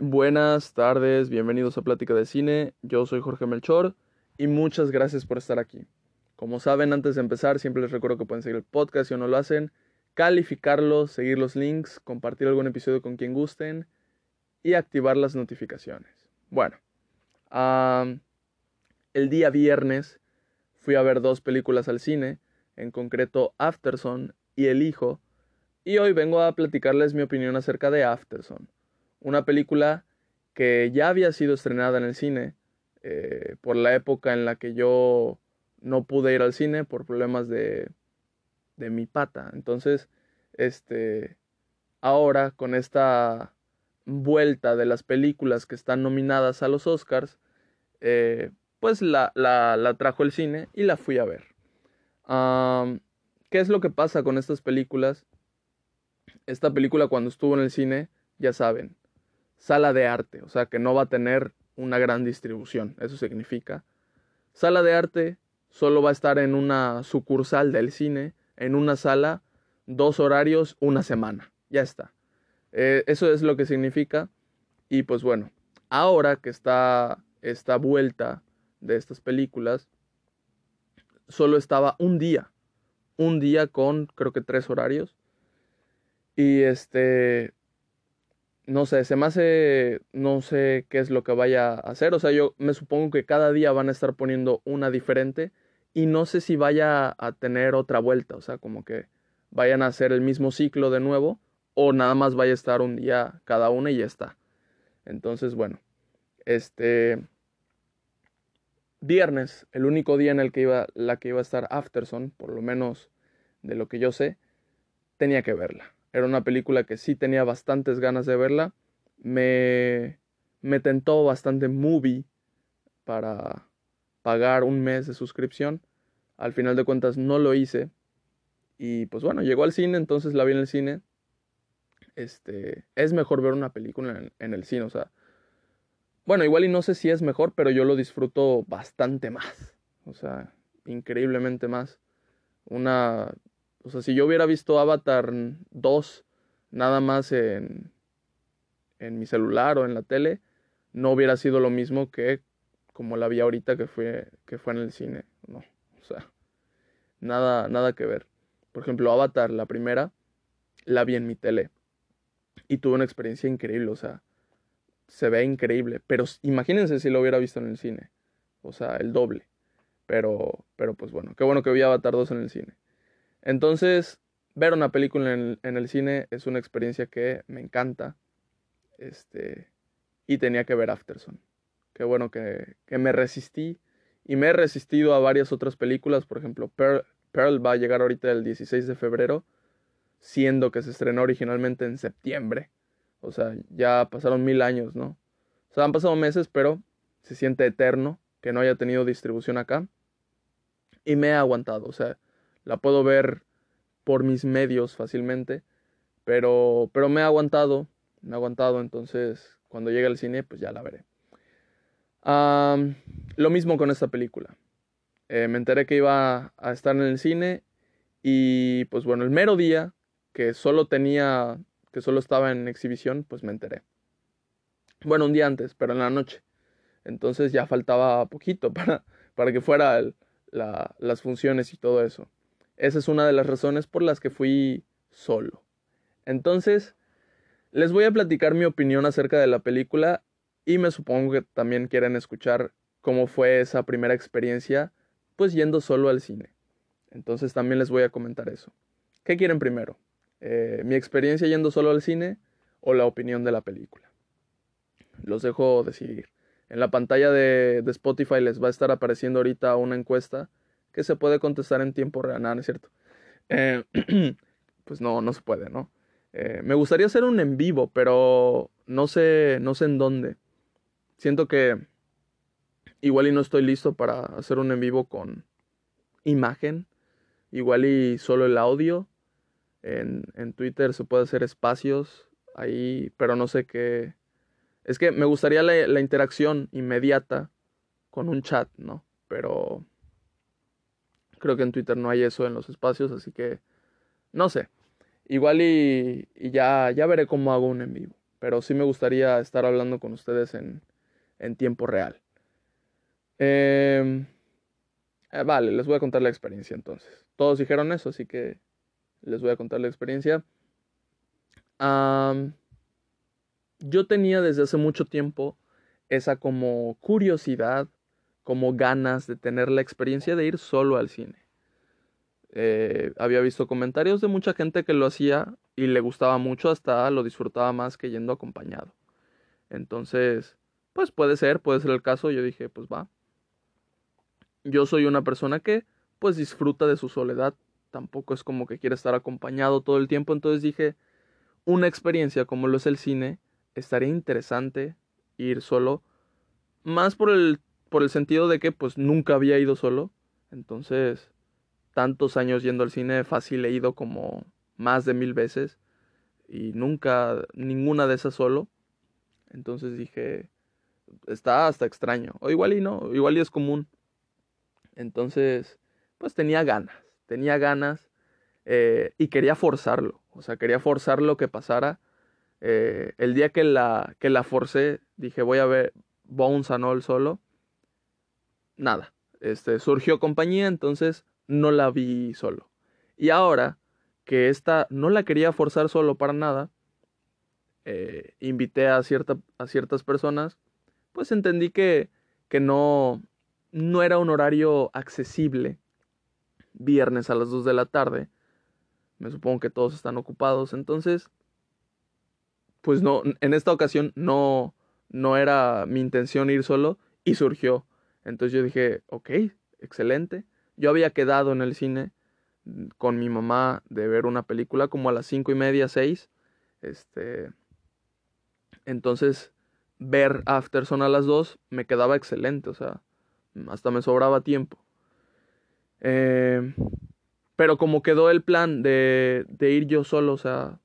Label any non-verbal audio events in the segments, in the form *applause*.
Buenas tardes, bienvenidos a Plática de Cine. Yo soy Jorge Melchor y muchas gracias por estar aquí. Como saben, antes de empezar, siempre les recuerdo que pueden seguir el podcast si no lo hacen, calificarlo, seguir los links, compartir algún episodio con quien gusten y activar las notificaciones. Bueno, el día viernes fui a ver dos películas al cine, en concreto Afterson y El Hijo, y hoy vengo a platicarles mi opinión acerca de Afterson una película que ya había sido estrenada en el cine eh, por la época en la que yo no pude ir al cine por problemas de, de mi pata. Entonces, este, ahora con esta vuelta de las películas que están nominadas a los Oscars, eh, pues la, la, trajo el cine y la fui a ver. ¿Qué es lo que pasa con estas películas? Esta película cuando estuvo en el cine, ya saben, sala de arte, o sea que no va a tener una gran distribución, eso significa. Sala de arte solo va a estar en una sucursal del cine, en una sala, dos horarios, una semana, ya está. Eh, eso es lo que significa. Y pues bueno, ahora que está esta vuelta de estas películas, solo estaba un día, un día con creo que tres horarios. Y este, no sé, se me hace, no sé qué es lo que vaya a hacer, o sea, yo me supongo que cada día van a estar poniendo una diferente y no sé si vaya a tener otra vuelta, o sea, como que vayan a hacer el mismo ciclo de nuevo o nada más vaya a estar un día cada una y ya está. Entonces, bueno, este viernes, el único día en el que iba la que iba a estar Afterson, por lo menos de lo que yo sé, tenía que verla. Era una película que sí tenía bastantes ganas de verla. Me, me tentó bastante movie para pagar un mes de suscripción. Al final de cuentas no lo hice. Y pues bueno, llegó al cine, entonces la vi en el cine. Este, es mejor ver una película en, en el cine, o sea, bueno, igual y no sé si es mejor, pero yo lo disfruto bastante más. O sea, increíblemente más. Una o sea, si yo hubiera visto Avatar 2 nada más en, en mi celular o en la tele, no hubiera sido lo mismo que como la vi ahorita que fue, que fue en el cine. No, o sea, nada, nada que ver. Por ejemplo, Avatar, la primera, la vi en mi tele. Y tuve una experiencia increíble, o sea, se ve increíble. Pero imagínense si lo hubiera visto en el cine. O sea, el doble. Pero, pero pues bueno, qué bueno que vi Avatar 2 en el cine. Entonces, ver una película en el, cine es una experiencia que me encanta. Este, y tenía que ver Afterson. Qué bueno que, me resistí. Y me he resistido a varias otras películas. Por ejemplo, Pearl, Pearl va a llegar ahorita el 16 de febrero. Siendo que se estrenó originalmente en septiembre. O sea, ya pasaron mil años, ¿no? O sea, han pasado meses, pero se siente eterno que no haya tenido distribución acá. Y me he aguantado. O sea, la puedo ver por mis medios fácilmente, pero, pero me ha aguantado, me ha aguantado, entonces cuando llegue al cine pues ya la veré. lo mismo con esta película. Eh, me enteré que iba a estar en el cine y pues bueno, el mero día que solo tenía, que solo estaba en exhibición, pues me enteré. Bueno, un día antes, pero en la noche. Entonces ya faltaba poquito *laughs* para, para que fuera las funciones y todo eso. Esa es una de las razones por las que fui solo. Entonces, les voy a platicar mi opinión acerca de la película y me supongo que también quieren escuchar cómo fue esa primera experiencia, pues yendo solo al cine. Entonces también les voy a comentar eso. ¿Qué quieren primero? Eh, ¿Mi experiencia yendo solo al cine o la opinión de la película? Los dejo decidir. En la pantalla de, de Spotify les va a estar apareciendo ahorita una encuesta que se puede contestar en tiempo real, ¿no es cierto? Eh, *clears throat* pues no, no se puede, ¿no? Eh, me gustaría hacer un en vivo, pero no sé, no sé en dónde. Siento que igual y no estoy listo para hacer un en vivo con imagen, igual y solo el audio. En, en Twitter se puede hacer espacios ahí, pero no sé qué. Es que me gustaría la interacción inmediata con un chat, ¿no? Pero Creo que en Twitter no hay eso en los espacios, así que no sé. Igual y, ya, ya veré cómo hago un en vivo. pero sí me gustaría estar hablando con ustedes en, en tiempo real. Em, eh, vale, les voy a contar la experiencia entonces. Todos dijeron eso, así que les voy a contar la experiencia. yo tenía desde hace mucho tiempo esa como curiosidad, como ganas de tener la experiencia de ir solo al cine. Eh, había visto comentarios de mucha gente que lo hacía y le gustaba mucho, hasta lo disfrutaba más que yendo acompañado. Entonces, pues puede ser, puede ser el caso. Yo dije, pues va. Yo soy una persona que pues disfruta de su soledad. Tampoco es como que quiere estar acompañado todo el tiempo. Entonces dije, una experiencia como lo es el cine, estaría interesante ir solo. Más por el, por el sentido de que pues nunca había ido solo. Entonces, tantos años yendo al cine, fácil he ido como más de mil veces y nunca, ninguna de esas solo. Entonces dije, está hasta extraño. O igual y no, igual y es común. Entonces, pues tenía ganas, tenía ganas eh, y quería forzarlo. O sea, quería forzar lo que pasara. Eh, el día que la, que la forcé, dije, voy a ver Bones and All solo. Nada. Este, surgió compañía, entonces no la vi solo. Y ahora que esta no la quería forzar solo para nada, eh, invité a, cierta, a ciertas personas, pues entendí que, que no, no era un horario accesible viernes a las 2 de la tarde. Me supongo que todos están ocupados, entonces, pues no, en esta ocasión no, no era mi intención ir solo y surgió. Entonces yo dije, ok, excelente. Yo había quedado en el cine mm, con mi mamá de ver una película como a las cinco y media, seis. Este. Entonces, ver Afterson a las dos me quedaba excelente, o sea, hasta me sobraba tiempo. Eh, pero como quedó el plan de, de ir yo solo, o sea,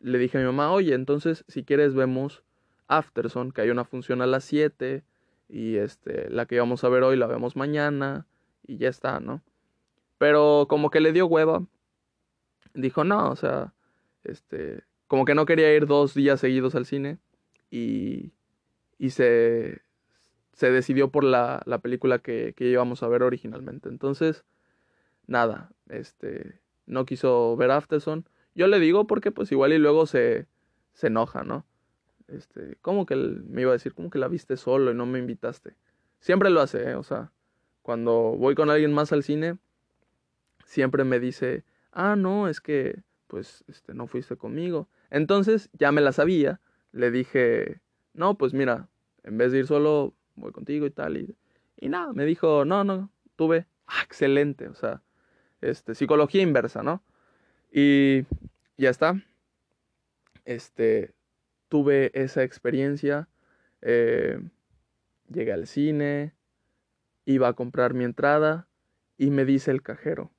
le dije a mi mamá, oye, entonces si quieres vemos Afterson, que hay una función a las 7 y este, la que íbamos a ver hoy la vemos mañana y ya está, ¿no? Pero como que le dio hueva. Dijo, no, o sea, este, como que no quería ir dos días seguidos al cine y, y se, se decidió por la, la película que, que, íbamos a ver originalmente. Entonces, nada, este, no quiso ver Afterson. Yo le digo porque pues igual y luego se, se enoja, ¿no? Este, ¿cómo que me iba a decir? ¿Cómo que la viste solo y no me invitaste? Siempre lo hace, ¿eh? O sea, cuando voy con alguien más al cine, siempre me dice, ah, no, es que, pues, este, no fuiste conmigo. Entonces, ya me la sabía, le dije, no, pues mira, en vez de ir solo, voy contigo y tal. Y, y nada, me dijo, no, no, tuve, ah, excelente, o sea, este, psicología inversa, ¿no? Y ya está. Este, tuve esa experiencia. Eh, llegué al cine, iba a comprar mi entrada y me dice el cajero,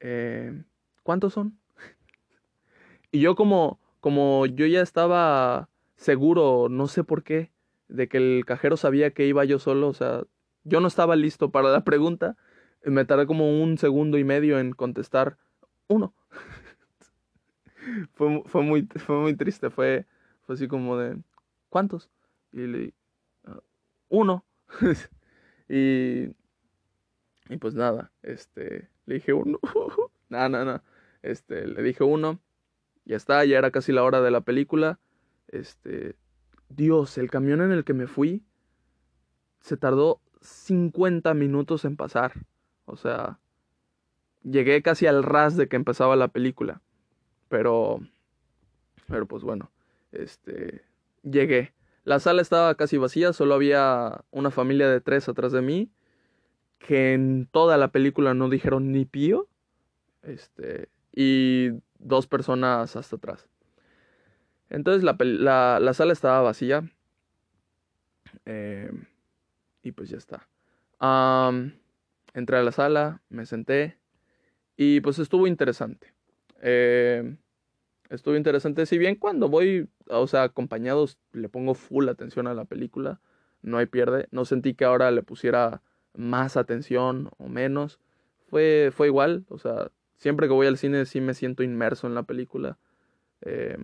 eh, ¿cuántos son? *laughs* y yo como, como yo ya estaba seguro, no sé por qué, de que el cajero sabía que iba yo solo, o sea, yo no estaba listo para la pregunta, me tardé como un segundo y medio en contestar uno. *laughs* fue, fue, muy, fue muy triste, fue, así como de, ¿cuántos? Y le ah, uno. *laughs* Y, y pues nada, este, le dije uno. nada, nada, nada. Este, le dije uno. Ya está, ya era casi la hora de la película. Este, Dios, el camión en el que me fui se tardó 50 minutos en pasar. O sea, llegué casi al ras de que empezaba la película. Pero, pero pues bueno, este, llegué. La sala estaba casi vacía, solo había una familia de tres atrás de mí, que en toda la película no dijeron ni pío, este, y dos personas hasta atrás. Entonces la, la, sala estaba vacía. Eh, y pues ya está. entré a la sala, me senté y pues estuvo interesante. Eh, estuvo interesante. Si bien cuando voy, o sea, acompañados, le pongo full atención a la película, no hay pierde. No sentí que ahora le pusiera más atención o menos. Fue, fue igual, o sea, siempre que voy al cine sí me siento inmerso en la película. Eh,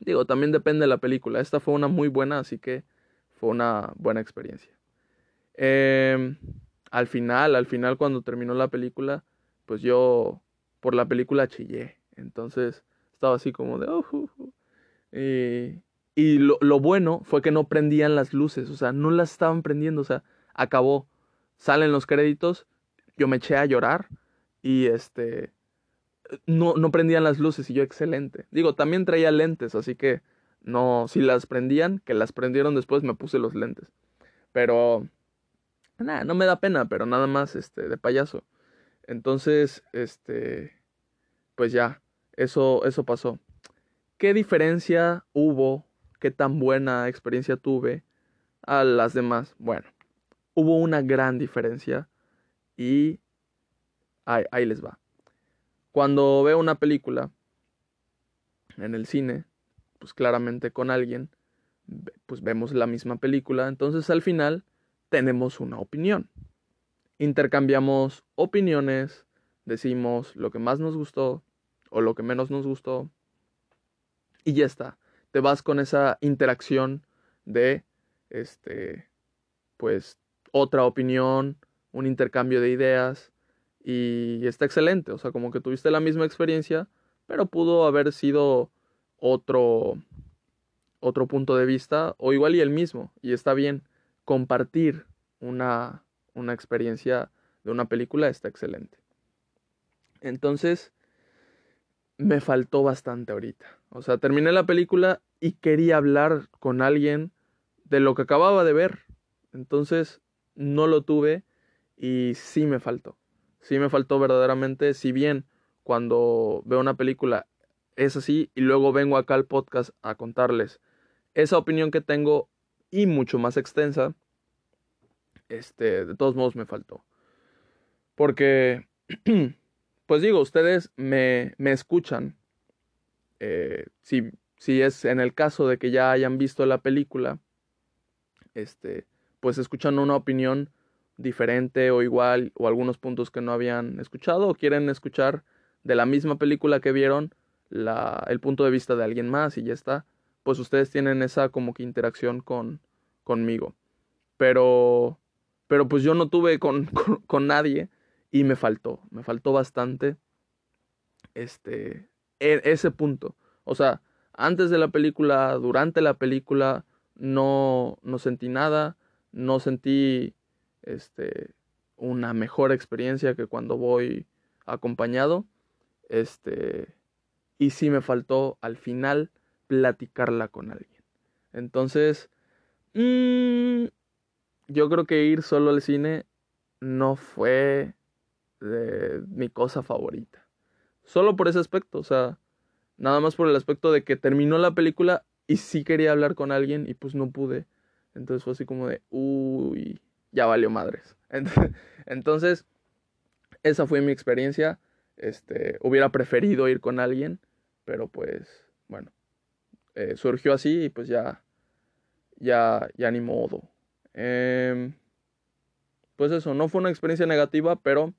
Digo, también depende de la película. Esta fue una muy buena, así que fue una buena experiencia. Em, al final, al final cuando terminó la película, pues yo por la película chillé. Entonces estaba así como de... Oh, y, y lo, lo, bueno fue que no prendían las luces, o sea, no las estaban prendiendo, o sea, acabó. Salen los créditos, yo me eché a llorar y este... No, no prendían las luces y yo excelente. Digo, también traía lentes, así que no, si las prendían, que las prendieron después, me puse los lentes. Pero, nada, no me da pena, pero nada más, este, de payaso. Entonces, este, pues ya, eso, eso pasó. ¿Qué diferencia hubo? ¿Qué tan buena experiencia tuve a las demás? Bueno, hubo una gran diferencia y ahí, ahí les va. Cuando veo una película en el cine, pues claramente con alguien, pues vemos la misma película, entonces al final tenemos una opinión. Intercambiamos opiniones, decimos lo que más nos gustó o lo que menos nos gustó y ya está. Te vas con esa interacción de este pues otra opinión, un intercambio de ideas y está excelente, o sea, como que tuviste la misma experiencia, pero pudo haber sido otro, otro punto de vista o igual y el mismo. Y está bien, compartir una, una experiencia de una película está excelente. Entonces, me faltó bastante ahorita. O sea, terminé la película y quería hablar con alguien de lo que acababa de ver. Entonces, no lo tuve y sí me faltó. Sí me faltó verdaderamente, si bien cuando veo una película es así y luego vengo acá al podcast a contarles esa opinión que tengo y mucho más extensa, este, de todos modos me faltó. Porque, *clears throat* pues digo, ustedes me, me escuchan. Eh, si, si es en el caso de que ya hayan visto la película, este, pues escuchan una opinión diferente o igual o algunos puntos que no habían escuchado o quieren escuchar de la misma película que vieron la, el punto de vista de alguien más y ya está, pues ustedes tienen esa como que interacción con, conmigo. Pero, pero pues yo no tuve con, *laughs* con, nadie y me faltó, me faltó bastante este, e, ese punto. O sea, antes de la película, durante la película, no, no sentí nada, no sentí este, una mejor experiencia que cuando voy acompañado. Este, y sí me faltó al final platicarla con alguien. Entonces, mmm, yo creo que ir solo al cine no fue de mi cosa favorita. Solo por ese aspecto, o sea, nada más por el aspecto de que terminó la película y sí quería hablar con alguien y pues no pude. Entonces fue así como de, uy, ya valió madres. *laughs* Entonces, esa fue mi experiencia. Este, hubiera preferido ir con alguien, pero pues, bueno, eh, surgió así y pues ya, ya, ya ni modo. Em, pues eso, no fue una experiencia negativa, pero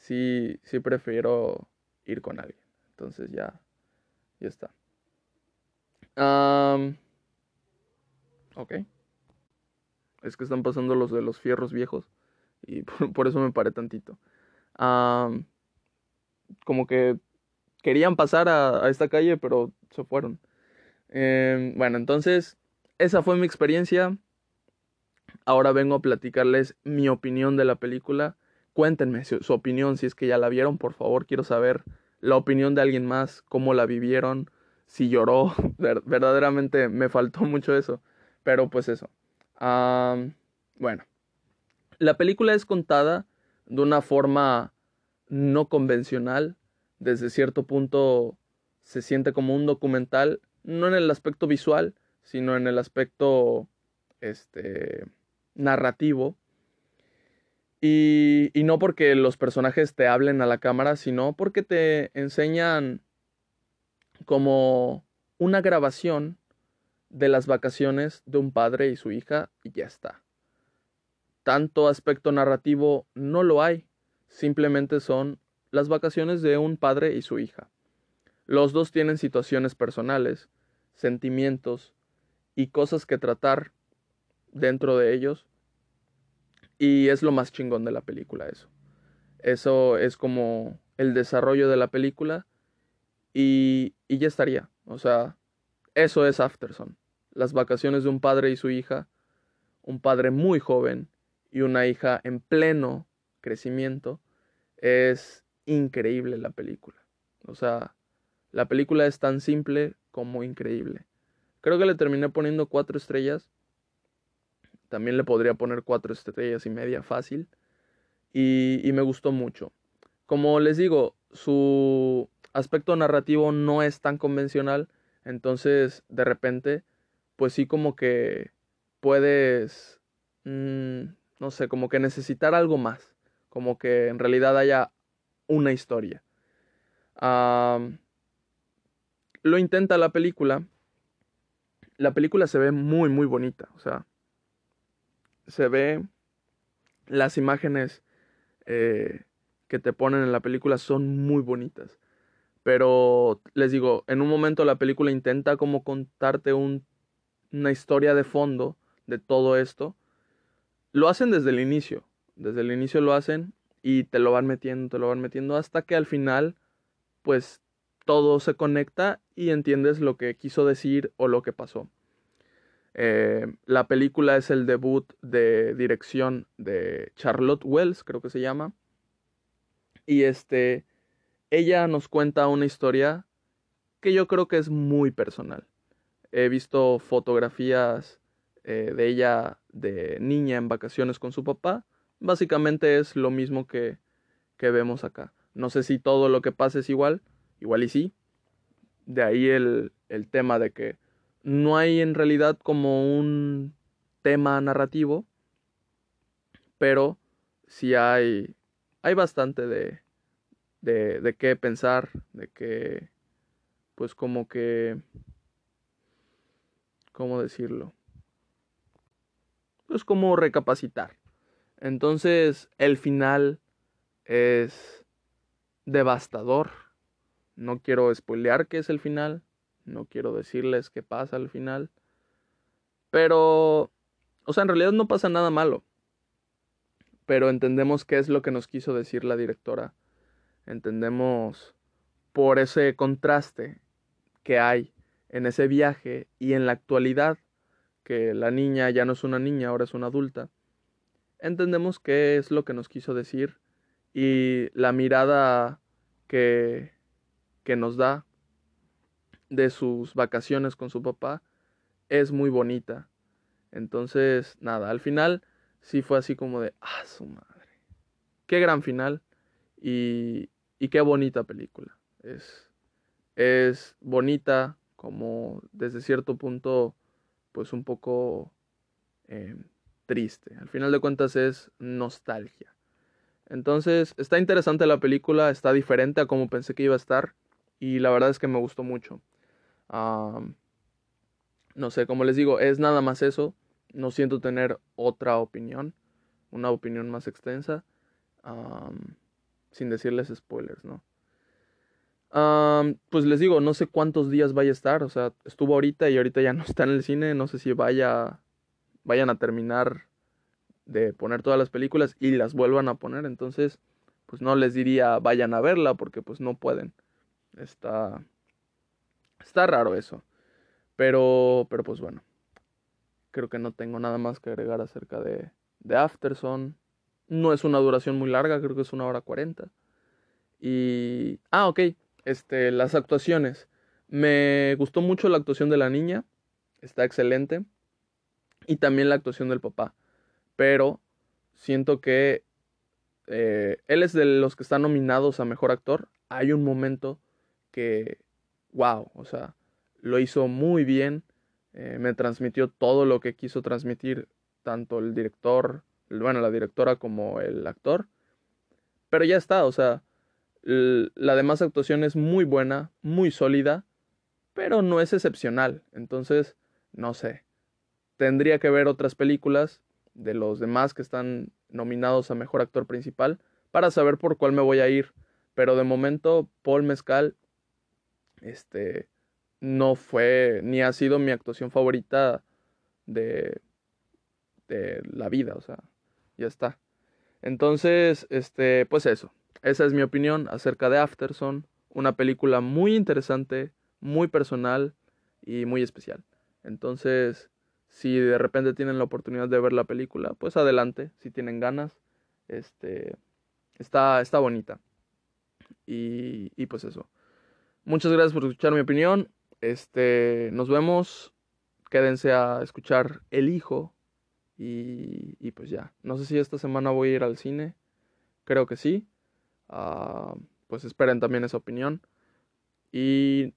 sí, sí prefiero ir con alguien. Entonces ya, ya está. ok. Es que están pasando los de los fierros viejos y *laughs* por, eso me paré tantito. como que querían pasar a, esta calle, pero se fueron. Em, bueno, entonces, esa fue mi experiencia. Ahora vengo a platicarles mi opinión de la película. Cuéntenme su, opinión, si es que ya la vieron, por favor. Quiero saber la opinión de alguien más, cómo la vivieron, si lloró. *laughs* verdaderamente me faltó mucho eso. Pero pues eso. bueno, la película es contada de una forma no convencional desde cierto punto se siente como un documental, no en el aspecto visual, sino en el aspecto este, narrativo. Y, no porque los personajes te hablen a la cámara, sino porque te enseñan como una grabación de las vacaciones de un padre y su hija y ya está. Tanto aspecto narrativo no lo hay, simplemente son las vacaciones de un padre y su hija. Los dos tienen situaciones personales, sentimientos y cosas que tratar dentro de ellos. Y es lo más chingón de la película eso. Eso es como el desarrollo de la película y, y ya estaría. O sea, eso es Afterson. Las vacaciones de un padre y su hija, un padre muy joven y una hija en pleno crecimiento. Es increíble la película. O sea, la película es tan simple como increíble. Creo que le terminé poniendo cuatro estrellas. También le podría poner cuatro estrellas y media fácil. Y, y me gustó mucho. Como les digo, su aspecto narrativo no es tan convencional. Entonces, de repente, pues sí como que puedes, mmm, no sé, como que necesitar algo más. Como que en realidad haya una historia. Lo intenta la película. La película se ve muy, muy bonita. O sea, se ve las imágenes eh, que te ponen en la película son muy bonitas. Pero les digo, en un momento la película intenta como contarte un, una historia de fondo de todo esto. Lo hacen desde el inicio. Desde el inicio lo hacen y te lo van metiendo, te lo van metiendo hasta que al final, pues todo se conecta y entiendes lo que quiso decir o lo que pasó. Eh, la película es el debut de dirección de Charlotte Wells, creo que se llama. Y este, ella nos cuenta una historia que yo creo que es muy personal. He visto fotografías eh, de ella de niña en vacaciones con su papá. Básicamente es lo mismo que, que vemos acá. No sé si todo lo que pasa es igual, igual y sí. De ahí el, el tema de que no hay en realidad como un tema narrativo, pero sí hay, hay bastante de, de, de qué pensar, de qué, pues como que, ¿cómo decirlo? Pues como recapacitar. Entonces el final es devastador. No quiero spoilear qué es el final. No quiero decirles qué pasa al final. Pero, o sea, en realidad no pasa nada malo. Pero entendemos qué es lo que nos quiso decir la directora. Entendemos por ese contraste que hay en ese viaje y en la actualidad, que la niña ya no es una niña, ahora es una adulta. Entendemos qué es lo que nos quiso decir y la mirada que, que nos da de sus vacaciones con su papá es muy bonita. Entonces, nada, al final sí fue así como de, ah, su madre. Qué gran final y, y qué bonita película. Es, es bonita como desde cierto punto, pues un poco eh, triste. Al final de cuentas es nostalgia. Entonces, está interesante la película, está diferente a como pensé que iba a estar y la verdad es que me gustó mucho no sé, como les digo, es nada más eso. No siento tener otra opinión, una opinión más extensa, sin decirles spoilers, ¿no? pues les digo, no sé cuántos días vaya a estar, o sea, estuvo ahorita y ahorita ya no está en el cine, no sé si vaya, vayan a terminar de poner todas las películas y las vuelvan a poner, entonces, pues no les diría vayan a verla porque pues no pueden. Está, Está raro eso. Pero, pero pues bueno. Creo que no tengo nada más que agregar acerca de, de Afterson. No es una duración muy larga, creo que es una hora cuarenta. Y... Ah, ok. Este, las actuaciones. Me gustó mucho la actuación de la niña. Está excelente. Y también la actuación del papá. Pero siento que eh, él es de los que están nominados a Mejor Actor. Hay un momento que wow, o sea, lo hizo muy bien, eh, me transmitió todo lo que quiso transmitir tanto el director, bueno, la directora como el actor, pero ya está, o sea, la demás actuación es muy buena, muy sólida, pero no es excepcional, entonces, no sé, tendría que ver otras películas de los demás que están nominados a Mejor Actor Principal para saber por cuál me voy a ir. Pero de momento, Paul Mezcal este, no fue ni ha sido mi actuación favorita de, de la vida, o sea, ya está. Entonces, este, pues eso. Esa es mi opinión acerca de Afterson, una película muy interesante, muy personal y muy especial. Entonces, si de repente tienen la oportunidad de ver la película, pues adelante, si tienen ganas. Este, está, está bonita. Y, y pues eso. Muchas gracias por escuchar mi opinión. Este, nos vemos. Quédense a escuchar El Hijo. Y, y pues ya. No sé si esta semana voy a ir al cine. Creo que sí. Ah, pues esperen también esa opinión. Y